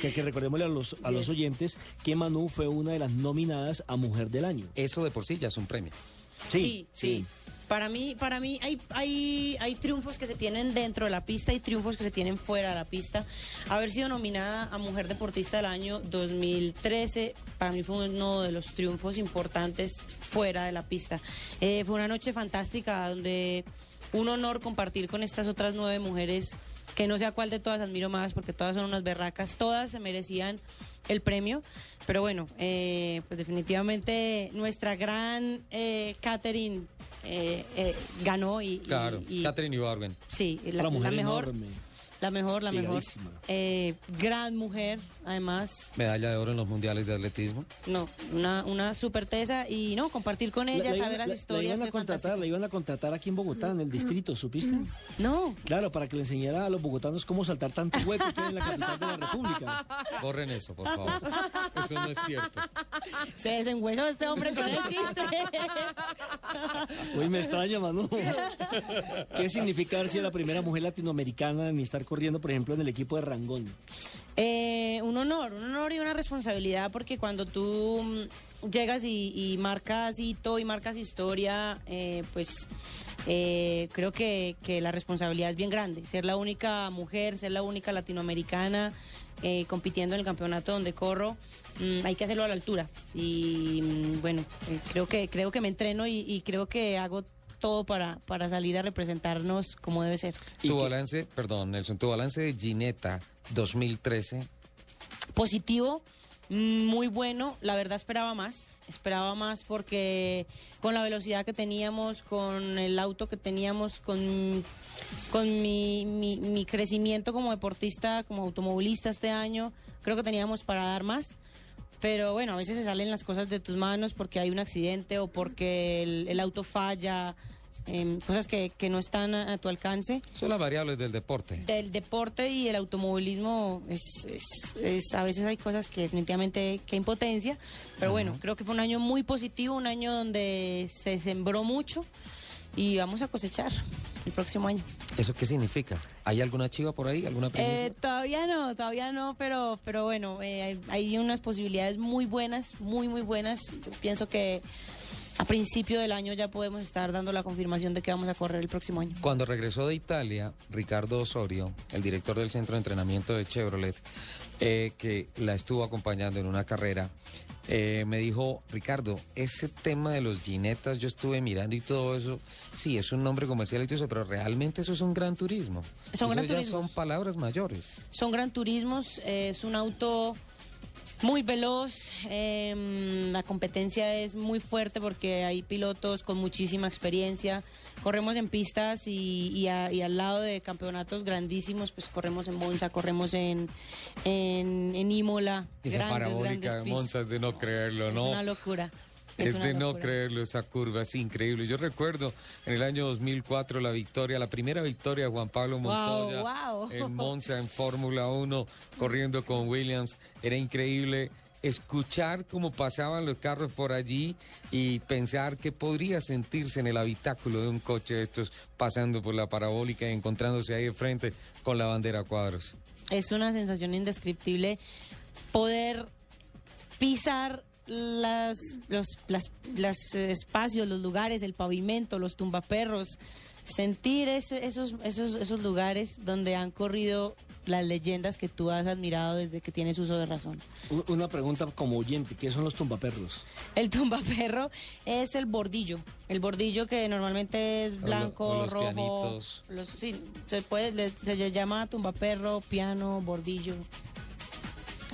Que, que recordémosle a los, a los oyentes que Manu fue una de las nominadas a Mujer del Año. Eso de por sí ya es un premio. Sí, sí. Para mí, para mí hay, hay, hay triunfos que se tienen dentro de la pista y triunfos que se tienen fuera de la pista. Haber sido nominada a Mujer Deportista del Año 2013, para mí fue uno de los triunfos importantes fuera de la pista. Eh, fue una noche fantástica donde un honor compartir con estas otras nueve mujeres que no sé a cuál de todas admiro más porque todas son unas berracas, todas se merecían el premio, pero bueno, eh, pues definitivamente nuestra gran eh, Catherine eh, eh, ganó y, y- Claro, y- Catherine Ibargüen. sí, la, Una mujer la mejor, enorme. La mejor, la mejor. Eh, gran mujer, además, Medalla de oro en los mundiales de atletismo. no, una, una super tesa y no compartir con ella, La- la saber las la- historias, La iban, a contratar, fantástico. la iban a contratar aquí en Bogotá, en el distrito, ¿supiste? No, Claro, para que le enseñara a los bogotanos cómo saltar tanto hueco que hay en la capital de la República. Borren eso, por favor. Eso no es cierto. Se desengüenó este hombre con el chiste. Uy, me extraña, Manu. ¿Qué significa sido la primera mujer latinoamericana en estar corriendo, por ejemplo, en el equipo de Rangón? Eh, un honor, un honor y una responsabilidad porque cuando tú mm, llegas y, y marcas hito y marcas historia, eh, pues eh, creo que, que la responsabilidad es bien grande. Ser la única mujer, ser la única latinoamericana eh, compitiendo en el campeonato donde corro, mm, hay que hacerlo a la altura. Y mm, bueno, eh, creo que creo que me entreno y, y creo que hago todo para, para salir a representarnos como debe ser. ¿Y Tu balance, perdón, Nelson, tu balance de Gineta 2013. positivo, mm, muy bueno. La verdad esperaba más. Esperaba más porque con la velocidad que teníamos, con el auto que teníamos, con, con mi, mi, mi crecimiento como deportista, como automovilista este año, creo que teníamos para dar más. Pero bueno, a veces se salen las cosas de tus manos porque hay un accidente o porque el auto falla, em, cosas que, que no están a- a tu alcance Son las variables del deporte. del deporte y el automovilismo es, es- es- a veces hay cosas que definitivamente que impotencia pero bueno creo que fue un año muy positivo un año donde se sembró mucho y vamos a cosechar el próximo año ¿Eso qué significa? ¿Hay alguna chiva por ahí? ¿Alguna? Eh, todavía no todavía no pero pero bueno eh, hay, hay unas posibilidades muy buenas muy muy buenas Yo pienso que a principio del año ya podemos estar dando la confirmación de que vamos a correr el próximo año Cuando regresó de Italia, Ricardo Osorio, el director del centro de entrenamiento de Chevrolet, eh, que la estuvo acompañando en una carrera, eh, me dijo, Ricardo, ese tema de los jinetas, yo estuve mirando y todo eso, sí, es un nombre comercial y todo eso, pero realmente eso es un gran turismo. Son Eso gran ya turismos. son palabras mayores. Son gran turismos, eh, es un auto muy veloz, eh, la competencia es muy fuerte porque hay pilotos con muchísima experiencia, corremos en pistas y, y a- y al lado de campeonatos grandísimos, pues corremos en Monza, corremos en, en, en Imola, Esa grandes, parabólica grandes de. Monza es de no creerlo, Es ¿no? una locura. Es, de no creerlo esa curva, es increíble. Yo recuerdo en el año 2004 la victoria, la primera victoria de Juan Pablo Wow, Montoya wow. en Monza en Fórmula 1 corriendo con Williams. Era increíble escuchar cómo pasaban los carros por allí y pensar que podría sentirse en el habitáculo de un coche de estos pasando por la parabólica y encontrándose ahí de frente con la bandera a cuadros. Es una sensación indescriptible poder pisar las, los las, las, espacios, los lugares, el pavimento, los tumbaperros, sentir ese- esos, esos, esos lugares donde han corrido las leyendas que tú has admirado desde que tienes uso de razón. Una pregunta como oyente, ¿qué son los tumbaperros? El tumbaperro es el bordillo, el bordillo que normalmente es blanco, o los rojo. pianitos. Los, sí, se puede, se, llama tumbaperro, piano, bordillo.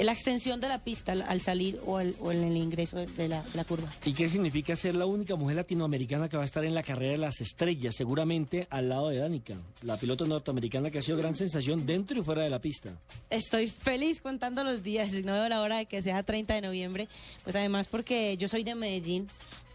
La extensión de la pista al, al salir o, al- o en el ingreso de la, la curva. ¿Y qué significa ser la única mujer latinoamericana que va a estar en la carrera de las estrellas, seguramente al lado de Danica, la piloto norteamericana que ha sido gran sensación dentro y fuera de la pista? Estoy feliz contando los días, no veo la hora de que sea 30 de noviembre, pues además porque yo soy de Medellín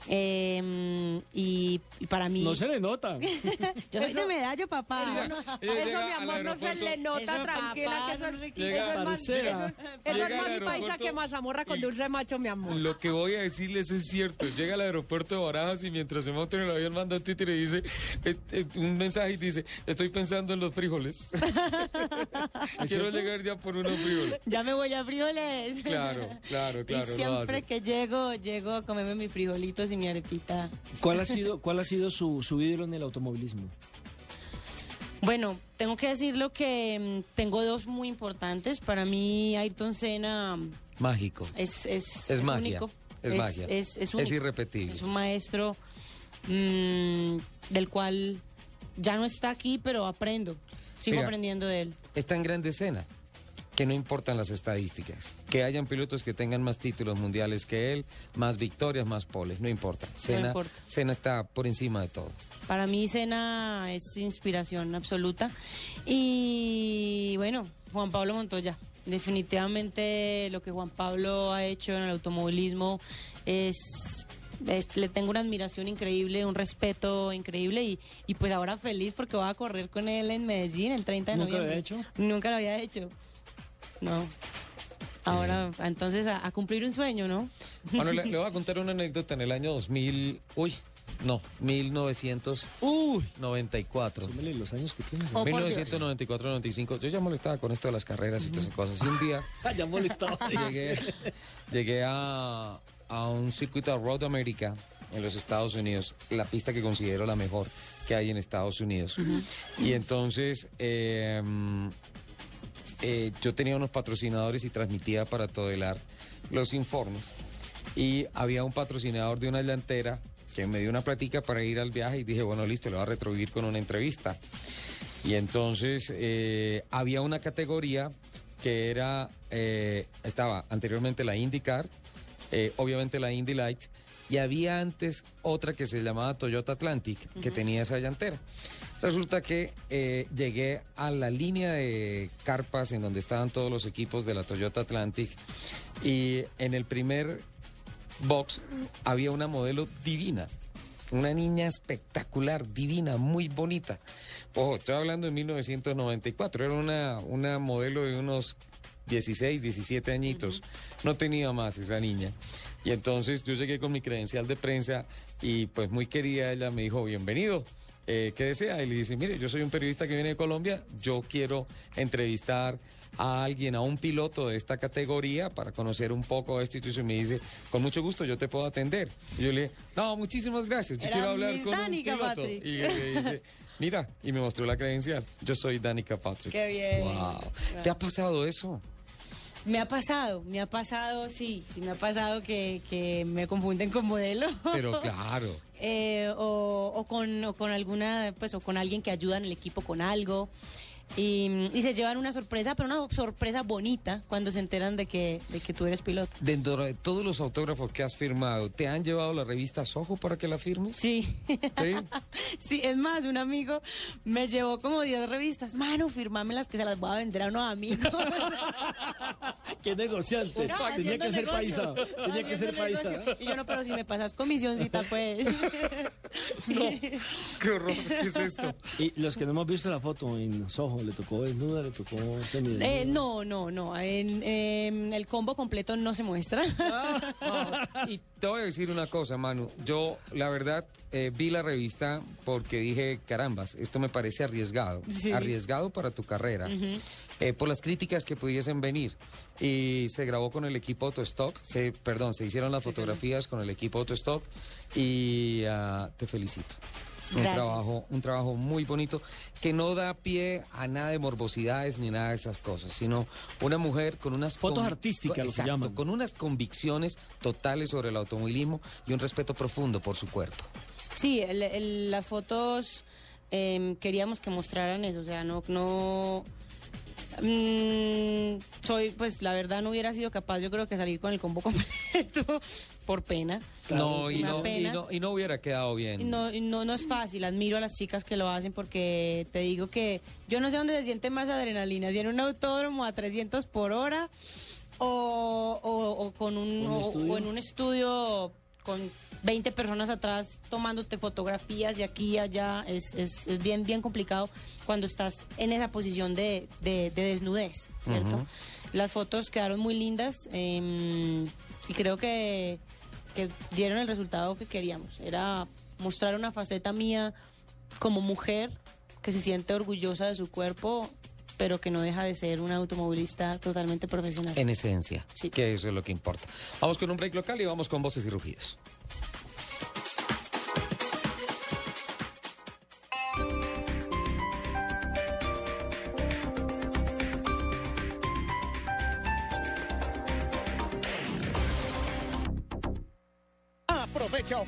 eh, y, y para mí... No se le nota. yo soy de Medallo, papá. Eso, mi amor, no se le nota, Eso, tranquila, papá, que eso es, eso es eso es más, eso, eso paisa que mazamorra con dulce macho, mi amor. Lo que voy a decirles es cierto. Llega al aeropuerto de Barajas y mientras se monta en el avión manda un títere y dice eh, eh, un mensaje y dice, estoy pensando en los frijoles. Quiero llegar ya por unos frijoles. Ya me voy a frijoles. Claro, claro, claro, Y siempre que llego, llego a comerme mis frijolitos y mi arepita. ¿Cuál ha sido, cuál ha sido su, su ídolo en el automovilismo? Bueno, tengo que decirlo que mm, tengo dos muy importantes. Para mí, Ayrton Senna mm, Mágico. es, es, Es magia, único. es magia. Es, es Es único. irrepetible. Es un maestro mm, del cual ya no está aquí, pero aprendo. Sigo Mira. aprendiendo de él. Está en grande escena, que no importan las estadísticas. Que hayan pilotos que tengan más títulos mundiales que él, más victorias, más poles, no importa. Senna, importa. Senna está por encima de todo. Para mí, Senna es inspiración absoluta. Y bueno, Juan Pablo Montoya. Definitivamente lo que Juan Pablo ha hecho en el automovilismo es, es- le tengo una admiración increíble, un respeto increíble y, y pues ahora feliz porque voy a correr con él en Medellín el 30 de ¿Nunca lo noviembre. había hecho? Nunca lo había hecho. No. Ahora, entonces a, a cumplir un sueño, ¿no? Bueno, le, le voy a contar una anécdota en el año 2000, uy, no, 1994. Súmele los años que tiene. Oh, por Dios. 1994-95, yo ya molestaba con esto de las carreras y todas esas cosas. Y un día Ah, ya molestaba. llegué, llegué a, a un circuito de Road America en los Estados Unidos, la pista que considero la mejor que hay en Estados Unidos. Y entonces eh, eh, yo tenía unos patrocinadores y transmitía para Todelar los informes. Y había un patrocinador de una llantera que me dio una platica para ir al viaje y dije, bueno, listo, le voy a retribuir con una entrevista. Y entonces eh, había una categoría que era, eh, estaba anteriormente la IndyCar, obviamente la Indy Light, y había antes otra que se llamaba Toyota Atlantic, que tenía esa llantera. Resulta que eh, llegué a la línea de carpas en donde estaban todos los equipos de la Toyota Atlantic y en el primer box había una modelo divina. Una niña espectacular, divina, muy bonita. Ojo, estoy hablando de 1994. Era una, una modelo de unos 16, 17 añitos. No tenía más esa niña. Y entonces yo llegué con mi credencial de prensa y pues muy querida ella me dijo, bienvenido. Eh, ¿Qué desea? Y le dice, mire, yo soy un periodista que viene de Colombia, yo quiero entrevistar a alguien, a un piloto de esta categoría para conocer un poco esto y me dice, con mucho gusto yo te puedo atender. Y yo le dije, no, muchísimas gracias, yo Era quiero hablar con Danica un piloto. Patrick. Y le dice, mira, y me mostró la credencial, yo soy Danica Patrick. Qué bien. Wow. ¿Te ha pasado eso? Me ha pasado, me ha pasado, sí, sí me ha pasado que, que me confunden con modelo. Pero claro. Eh, o, o con, o con alguna, pues, o con alguien que ayuda en el equipo con algo. Y, y se llevan una sorpresa, pero una sorpresa bonita cuando se enteran de que, de que tú eres piloto. Dentro de todos los autógrafos que has firmado, ¿te han llevado la revista Soho para que la firmes? Sí. ¿Sí? Sí, es más, un amigo me llevó como 10 revistas. Mano, firmámelas que se las voy a vender a unos amigos. Qué negociante. No, Tenía que ser negocio. paisa. Tenía que ser paisa. negocio. Y yo no, pero si me pasas comisioncita, pues. Qué horror, ¿qué es esto? Y los que no hemos visto la foto en Soho, le tocó desnuda, le tocó semidesnuda. Eh, no, no, no. En, em, el combo completo no se muestra. Y te voy a decir una cosa, Manu. Yo, la verdad, eh, vi la revista porque dije, carambas, esto me parece arriesgado. Sí. Arriesgado para tu carrera. Eh, por las críticas que pudiesen venir. Y se grabó con el equipo Autostock. Se, perdón, se hicieron las fotografías con el equipo Autostock. Y ah, te felicito. Un trabajo, un trabajo muy bonito que no da pie a nada de morbosidades ni nada de esas cosas, sino una mujer con unas Fotos artísticas, lo que exacto, llaman. con unas convicciones totales sobre el automovilismo y un respeto profundo por su cuerpo. Sí, el- el- las fotos em, queríamos que mostraran eso, o sea, no, no, Mm, soy, pues la verdad no hubiera sido capaz, yo creo que salir con el combo completo por pena. no, y no, y, pena. no, y no hubiera quedado bien. Y No, y no, no es fácil, admiro a las chicas que lo hacen porque te digo que yo no sé dónde se siente más adrenalina, si en un autódromo a 300 por hora o, o- o con un, ¿Un o- en un estudio con 20 personas atrás tomándote fotografías de aquí y allá, es, es, es bien, bien complicado cuando estás en esa posición de, de- de desnudez, ¿cierto? Las fotos quedaron muy lindas em, y creo que, que dieron el resultado que queríamos. Era mostrar una faceta mía como mujer que se siente orgullosa de su cuerpo, pero que no deja de ser una automovilista totalmente profesional. En esencia, Sí. que eso es lo que importa. Vamos con un break local y vamos con voces y rugidos.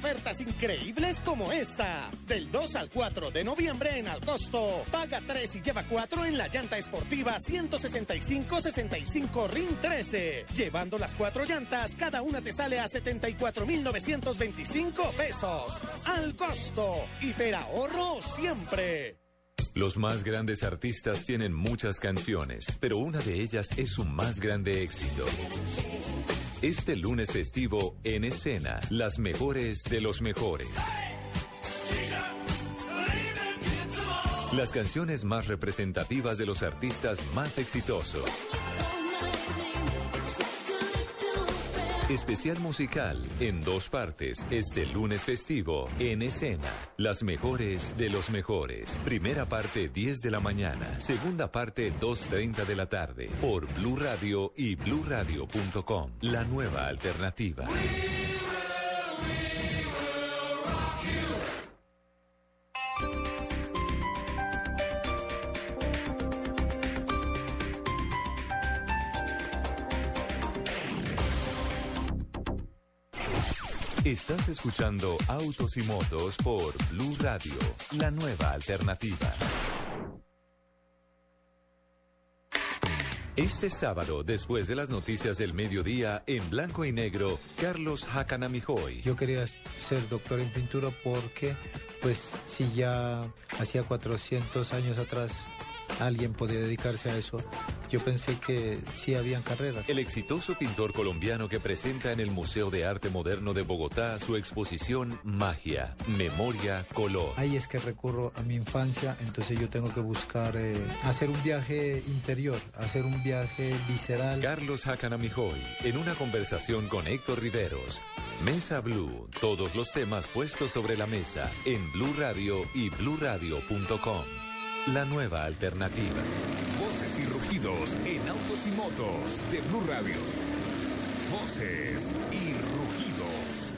Ofertas increíbles como esta. Del 2 al 4 de noviembre en Alcosto. Paga 3 y lleva 4 en la llanta esportiva 165-65 RIN 13. Llevando las 4 llantas, cada una te sale a 74,925 pesos. Al costo. Hiperahorro siempre. Los más grandes artistas tienen muchas canciones, pero una de ellas es su más grande éxito. Este lunes festivo, en escena, las mejores de los mejores. Las canciones más representativas de los artistas más exitosos. Especial musical en dos partes este lunes festivo en escena. Las mejores de los mejores. Primera parte 10 de la mañana, segunda parte 2.30 de la tarde por Blue Radio y bluradio.com. La nueva alternativa. Estás escuchando Autos y Motos por Blue Radio, la nueva alternativa. Este sábado, después de las noticias del mediodía, en blanco y negro, Carlos Hacanamijoy. Yo quería ser doctor en pintura porque, pues, si ya hacía 400 años atrás alguien podía dedicarse a eso, yo pensé que sí habían carreras. El exitoso pintor colombiano que presenta en el Museo de Arte Moderno de Bogotá su exposición Magia, Memoria, Color. Ahí es que recurro a mi infancia, entonces yo tengo que buscar eh, hacer un viaje interior, hacer un viaje visceral. Carlos Hacanamijoy, en una conversación con Héctor Riveros. Mesa Blue, todos los temas puestos sobre la mesa en Blue Radio y bluradio.com. La nueva alternativa. Voces y rugidos en autos y motos de Blue Radio. Voces y rugidos.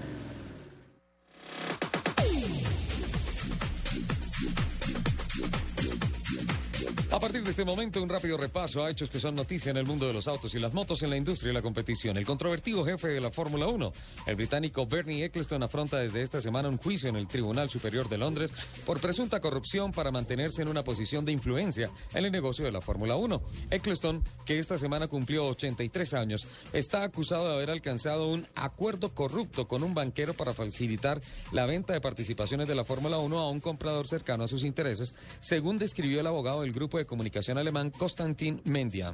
A partir de este momento, un rápido repaso a hechos que son noticia en el mundo de los autos y las motos en la industria y la competición. El controvertido jefe de la Fórmula 1, el británico Bernie Eccleston, afronta desde esta semana un juicio en el Tribunal Superior de Londres por presunta corrupción para mantenerse en una posición de influencia en el negocio de la Fórmula 1. Eccleston, que esta semana cumplió 83 años, está acusado de haber alcanzado un acuerdo corrupto con un banquero para facilitar la venta de participaciones de la Fórmula 1 a un comprador cercano a sus intereses, según describió el abogado del grupo de comunicación alemán Konstantin Mendia.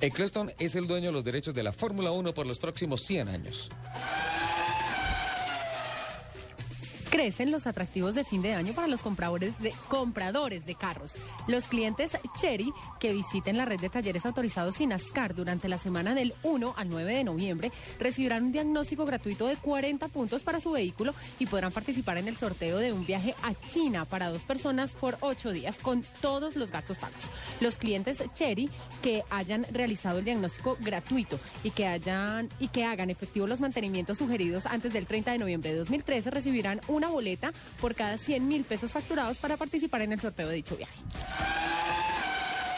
Eccleston es el dueño de los derechos de la Fórmula 1 por los próximos 100 años. Crecen los atractivos de fin de año para los compradores de, compradores de carros. Los clientes Cherry que visiten la red de talleres autorizados Sinascar durante la semana del 1 al 9 de noviembre recibirán un diagnóstico gratuito de 40 puntos para su vehículo y podrán participar en el sorteo de un viaje a China para dos personas por ocho días con todos los gastos pagos. Los clientes Cherry que hayan realizado el diagnóstico gratuito y que hayan y que hagan efectivos los mantenimientos sugeridos antes del 30 de noviembre de 2013 recibirán una boleta por cada 100 mil pesos facturados para participar en el sorteo de dicho viaje.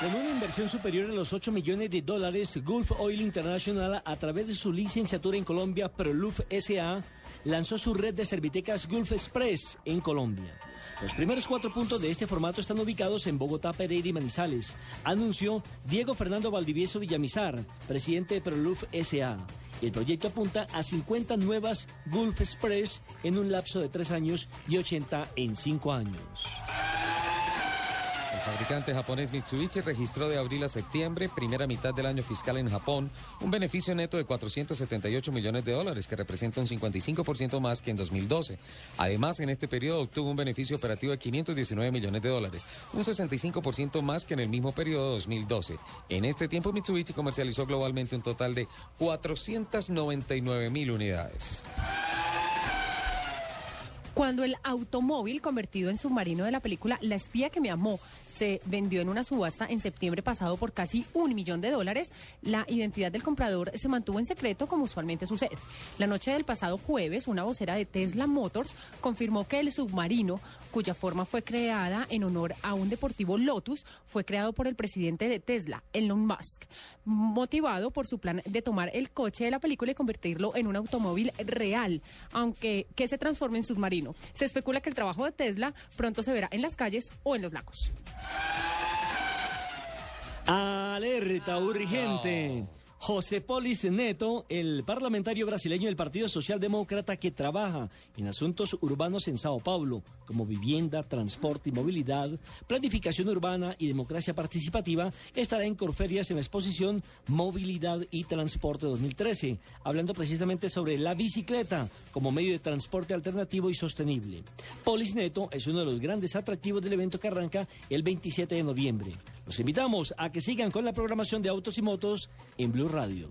Con una inversión superior a los 8 millones de dólares, Gulf Oil International, a través de su licenciatura en Colombia, Proluf SA, lanzó su red de servitecas Gulf Express en Colombia. Los primeros cuatro puntos de este formato están ubicados en Bogotá, Pereira y Manizales, anunció Diego Fernando Valdivieso Villamizar, presidente de Proluf S.A. El proyecto apunta a 50 nuevas Gulf Express en un lapso de tres años y 80 en cinco años. El fabricante japonés Mitsubishi registró de abril a septiembre, primera mitad del año fiscal en Japón, un beneficio neto de 478 millones de dólares, que representa un 55% más que en 2012. Además, en este periodo obtuvo un beneficio operativo de 519 millones de dólares, un 65% más que en el mismo periodo de 2012. En este tiempo, Mitsubishi comercializó globalmente un total de 499 mil unidades. Cuando el automóvil convertido en submarino de la película La espía que me amó se vendió en una subasta en septiembre pasado por casi un millón de dólares, la identidad del comprador se mantuvo en secreto como usualmente sucede. La noche del pasado jueves, una vocera de Tesla Motors confirmó que el submarino, cuya forma fue creada en honor a un deportivo Lotus, fue creado por el presidente de Tesla, Elon Musk, motivado por su plan de tomar el coche de la película y convertirlo en un automóvil real, aunque que se transforme en submarino. Se especula que el trabajo de Tesla pronto se verá en las calles o en los lagos. Alerta urgente. José Polis Neto, el parlamentario brasileño del Partido Socialdemócrata que trabaja en asuntos urbanos en Sao Paulo, como vivienda, transporte y movilidad, planificación urbana y democracia participativa, estará en Corferias en la exposición Movilidad y Transporte 2013, hablando precisamente sobre la bicicleta como medio de transporte alternativo y sostenible. Polis Neto es uno de los grandes atractivos del evento que arranca el 27 de noviembre. Los invitamos a que sigan con la programación de Autos y Motos en Blue Radio.